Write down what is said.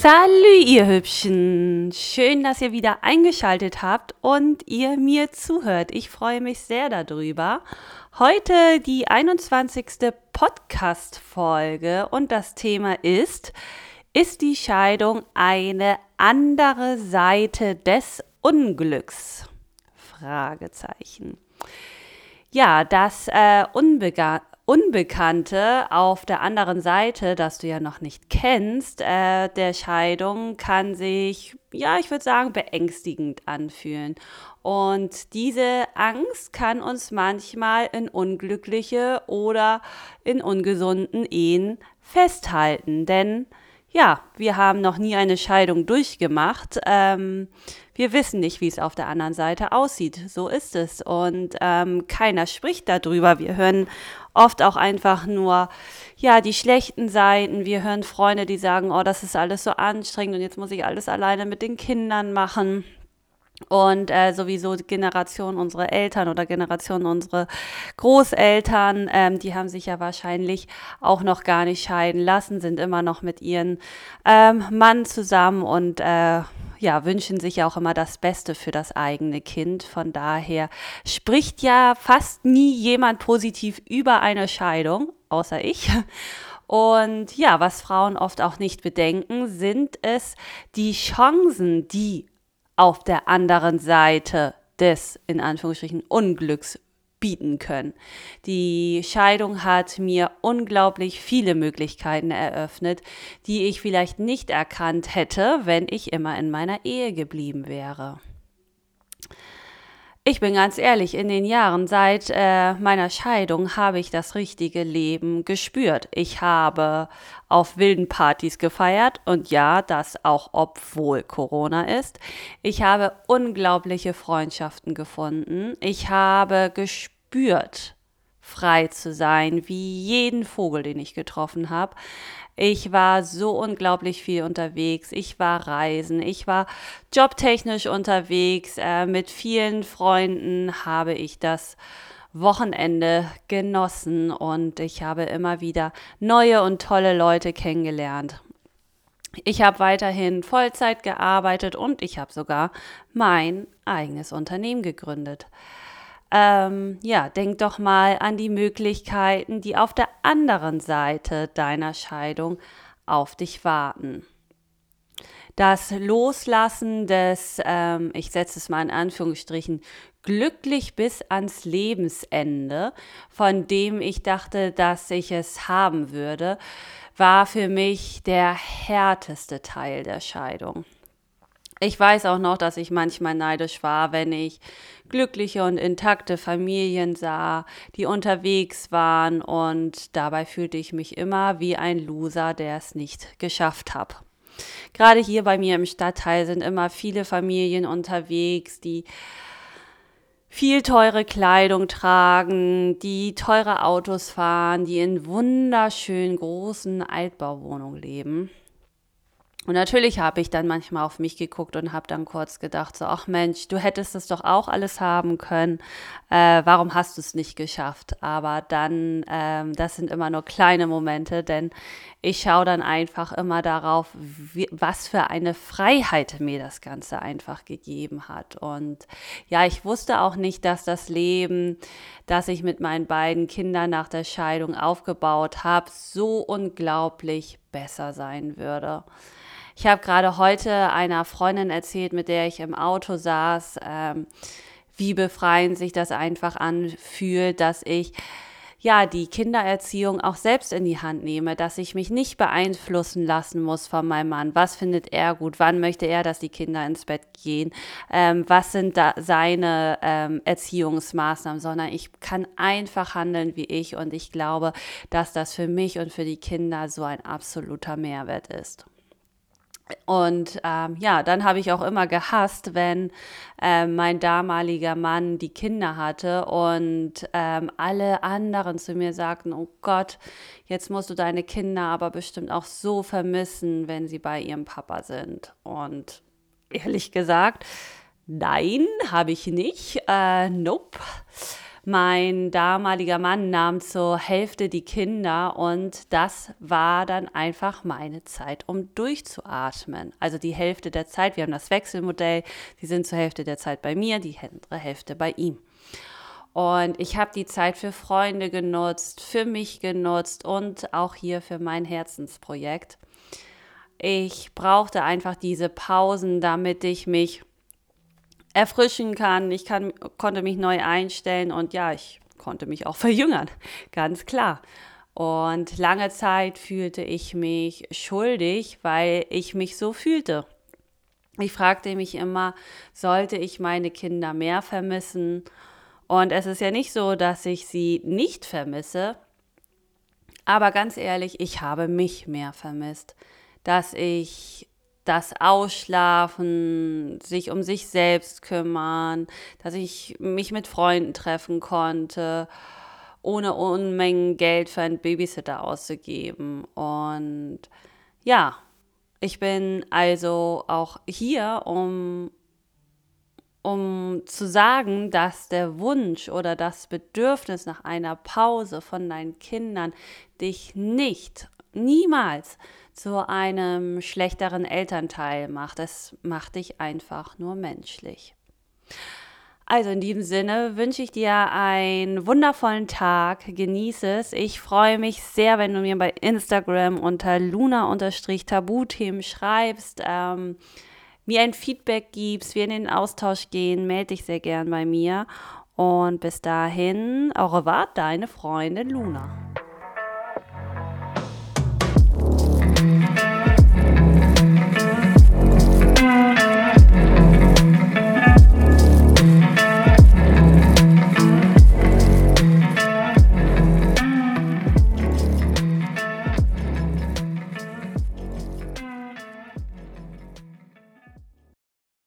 Salü, ihr Hübschen! Schön, dass ihr wieder eingeschaltet habt und ihr mir zuhört. Ich freue mich sehr darüber. Heute die 21. Podcast-Folge und das Thema ist, ist die Scheidung eine andere Seite des Unglücks? Fragezeichen. Ja, das äh, Unbekannte auf der anderen Seite, das du ja noch nicht kennst, äh, der Scheidung kann sich, ja, ich würde sagen, beängstigend anfühlen. Und diese Angst kann uns manchmal in unglückliche oder in ungesunden Ehen festhalten. Denn ja, wir haben noch nie eine Scheidung durchgemacht. Ähm, wir wissen nicht, wie es auf der anderen Seite aussieht. So ist es. Und ähm, keiner spricht darüber. Wir hören oft auch einfach nur, ja, die schlechten Seiten. Wir hören Freunde, die sagen, oh, das ist alles so anstrengend und jetzt muss ich alles alleine mit den Kindern machen. Und äh, sowieso Generation unsere Eltern oder Generation unsere Großeltern, ähm, die haben sich ja wahrscheinlich auch noch gar nicht scheiden lassen, sind immer noch mit ihren ähm, Mann zusammen und äh, ja, wünschen sich ja auch immer das Beste für das eigene Kind. Von daher spricht ja fast nie jemand positiv über eine Scheidung, außer ich. Und ja, was Frauen oft auch nicht bedenken, sind es die Chancen, die auf der anderen Seite des, in Anführungsstrichen, Unglücks bieten können. Die Scheidung hat mir unglaublich viele Möglichkeiten eröffnet, die ich vielleicht nicht erkannt hätte, wenn ich immer in meiner Ehe geblieben wäre. Ich bin ganz ehrlich, in den Jahren seit äh, meiner Scheidung habe ich das richtige Leben gespürt. Ich habe auf wilden Partys gefeiert und ja, das auch obwohl Corona ist. Ich habe unglaubliche Freundschaften gefunden. Ich habe gespürt, frei zu sein, wie jeden Vogel, den ich getroffen habe. Ich war so unglaublich viel unterwegs. Ich war reisen. Ich war jobtechnisch unterwegs. Äh, mit vielen Freunden habe ich das Wochenende genossen und ich habe immer wieder neue und tolle Leute kennengelernt. Ich habe weiterhin Vollzeit gearbeitet und ich habe sogar mein eigenes Unternehmen gegründet ähm, ja, denk doch mal an die Möglichkeiten, die auf der anderen Seite deiner Scheidung auf dich warten. Das Loslassen des, ähm, ich setze es mal in Anführungsstrichen, glücklich bis ans Lebensende, von dem ich dachte, dass ich es haben würde, war für mich der härteste Teil der Scheidung. Ich weiß auch noch, dass ich manchmal neidisch war, wenn ich glückliche und intakte Familien sah, die unterwegs waren und dabei fühlte ich mich immer wie ein Loser, der es nicht geschafft hat. Gerade hier bei mir im Stadtteil sind immer viele Familien unterwegs, die viel teure Kleidung tragen, die teure Autos fahren, die in wunderschönen großen Altbauwohnungen leben. Und natürlich habe ich dann manchmal auf mich geguckt und habe dann kurz gedacht, so, ach Mensch, du hättest das doch auch alles haben können. Äh, warum hast du es nicht geschafft? Aber dann, ähm, das sind immer nur kleine Momente, denn ich schaue dann einfach immer darauf, wie, was für eine Freiheit mir das Ganze einfach gegeben hat. Und ja, ich wusste auch nicht, dass das Leben, das ich mit meinen beiden Kindern nach der Scheidung aufgebaut habe, so unglaublich besser sein würde. Ich habe gerade heute einer Freundin erzählt, mit der ich im Auto saß, ähm, wie befreiend sich das einfach anfühlt, dass ich ja, die Kindererziehung auch selbst in die Hand nehme, dass ich mich nicht beeinflussen lassen muss von meinem Mann. Was findet er gut? Wann möchte er, dass die Kinder ins Bett gehen? Ähm, was sind da seine ähm, Erziehungsmaßnahmen? Sondern ich kann einfach handeln wie ich und ich glaube, dass das für mich und für die Kinder so ein absoluter Mehrwert ist. Und ähm, ja, dann habe ich auch immer gehasst, wenn äh, mein damaliger Mann die Kinder hatte und ähm, alle anderen zu mir sagten, oh Gott, jetzt musst du deine Kinder aber bestimmt auch so vermissen, wenn sie bei ihrem Papa sind. Und ehrlich gesagt, nein, habe ich nicht. Äh, nope. Mein damaliger Mann nahm zur Hälfte die Kinder und das war dann einfach meine Zeit, um durchzuatmen. Also die Hälfte der Zeit, wir haben das Wechselmodell, die sind zur Hälfte der Zeit bei mir, die andere Hälfte bei ihm. Und ich habe die Zeit für Freunde genutzt, für mich genutzt und auch hier für mein Herzensprojekt. Ich brauchte einfach diese Pausen, damit ich mich erfrischen kann. Ich kann, konnte mich neu einstellen und ja, ich konnte mich auch verjüngern, ganz klar. Und lange Zeit fühlte ich mich schuldig, weil ich mich so fühlte. Ich fragte mich immer, sollte ich meine Kinder mehr vermissen? Und es ist ja nicht so, dass ich sie nicht vermisse, aber ganz ehrlich, ich habe mich mehr vermisst, dass ich das Ausschlafen, sich um sich selbst kümmern, dass ich mich mit Freunden treffen konnte, ohne Unmengen Geld für einen Babysitter auszugeben. Und ja, ich bin also auch hier, um, um zu sagen, dass der Wunsch oder das Bedürfnis nach einer Pause von deinen Kindern dich nicht, niemals zu einem schlechteren Elternteil macht. Es macht dich einfach nur menschlich. Also in diesem Sinne wünsche ich dir einen wundervollen Tag. Genieße es. Ich freue mich sehr, wenn du mir bei Instagram unter luna-tabuthemen schreibst, ähm, mir ein Feedback gibst, wir in den Austausch gehen. Melde dich sehr gern bei mir. Und bis dahin, au revoir, deine Freundin Luna.